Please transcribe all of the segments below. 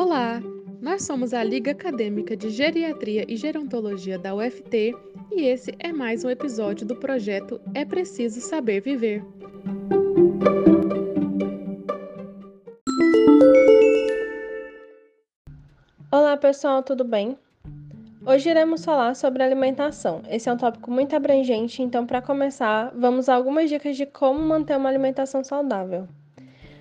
Olá! Nós somos a Liga Acadêmica de Geriatria e Gerontologia da UFT e esse é mais um episódio do projeto É Preciso Saber Viver. Olá pessoal, tudo bem? Hoje iremos falar sobre alimentação. Esse é um tópico muito abrangente, então, para começar, vamos a algumas dicas de como manter uma alimentação saudável.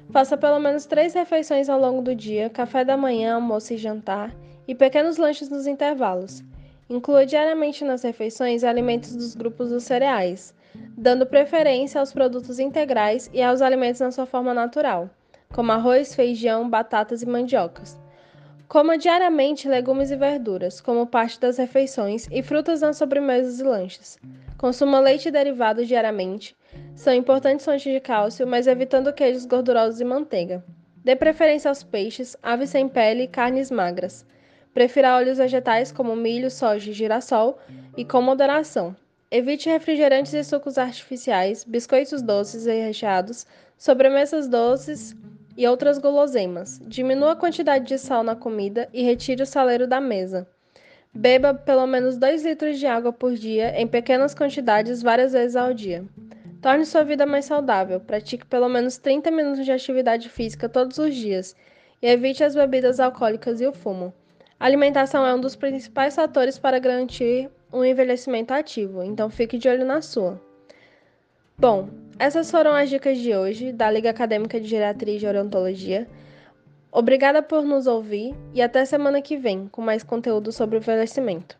Faça pelo menos três refeições ao longo do dia: café da manhã, almoço e jantar, e pequenos lanches nos intervalos. Inclua diariamente nas refeições alimentos dos grupos dos cereais, dando preferência aos produtos integrais e aos alimentos na sua forma natural, como arroz, feijão, batatas e mandiocas. Coma diariamente legumes e verduras, como parte das refeições, e frutas nas sobremesas e lanches. Consuma leite e derivados diariamente, são importantes fontes de cálcio, mas evitando queijos gordurosos e manteiga. Dê preferência aos peixes, aves sem pele e carnes magras. Prefira óleos vegetais como milho, soja e girassol e com moderação. Evite refrigerantes e sucos artificiais, biscoitos doces e recheados, sobremesas doces e outras guloseimas. Diminua a quantidade de sal na comida e retire o saleiro da mesa. Beba pelo menos 2 litros de água por dia, em pequenas quantidades, várias vezes ao dia. Torne sua vida mais saudável. Pratique pelo menos 30 minutos de atividade física todos os dias e evite as bebidas alcoólicas e o fumo. A alimentação é um dos principais fatores para garantir um envelhecimento ativo, então fique de olho na sua. Bom, essas foram as dicas de hoje da Liga Acadêmica de Geriatria e Gerontologia. Obrigada por nos ouvir e até semana que vem com mais conteúdo sobre o envelhecimento.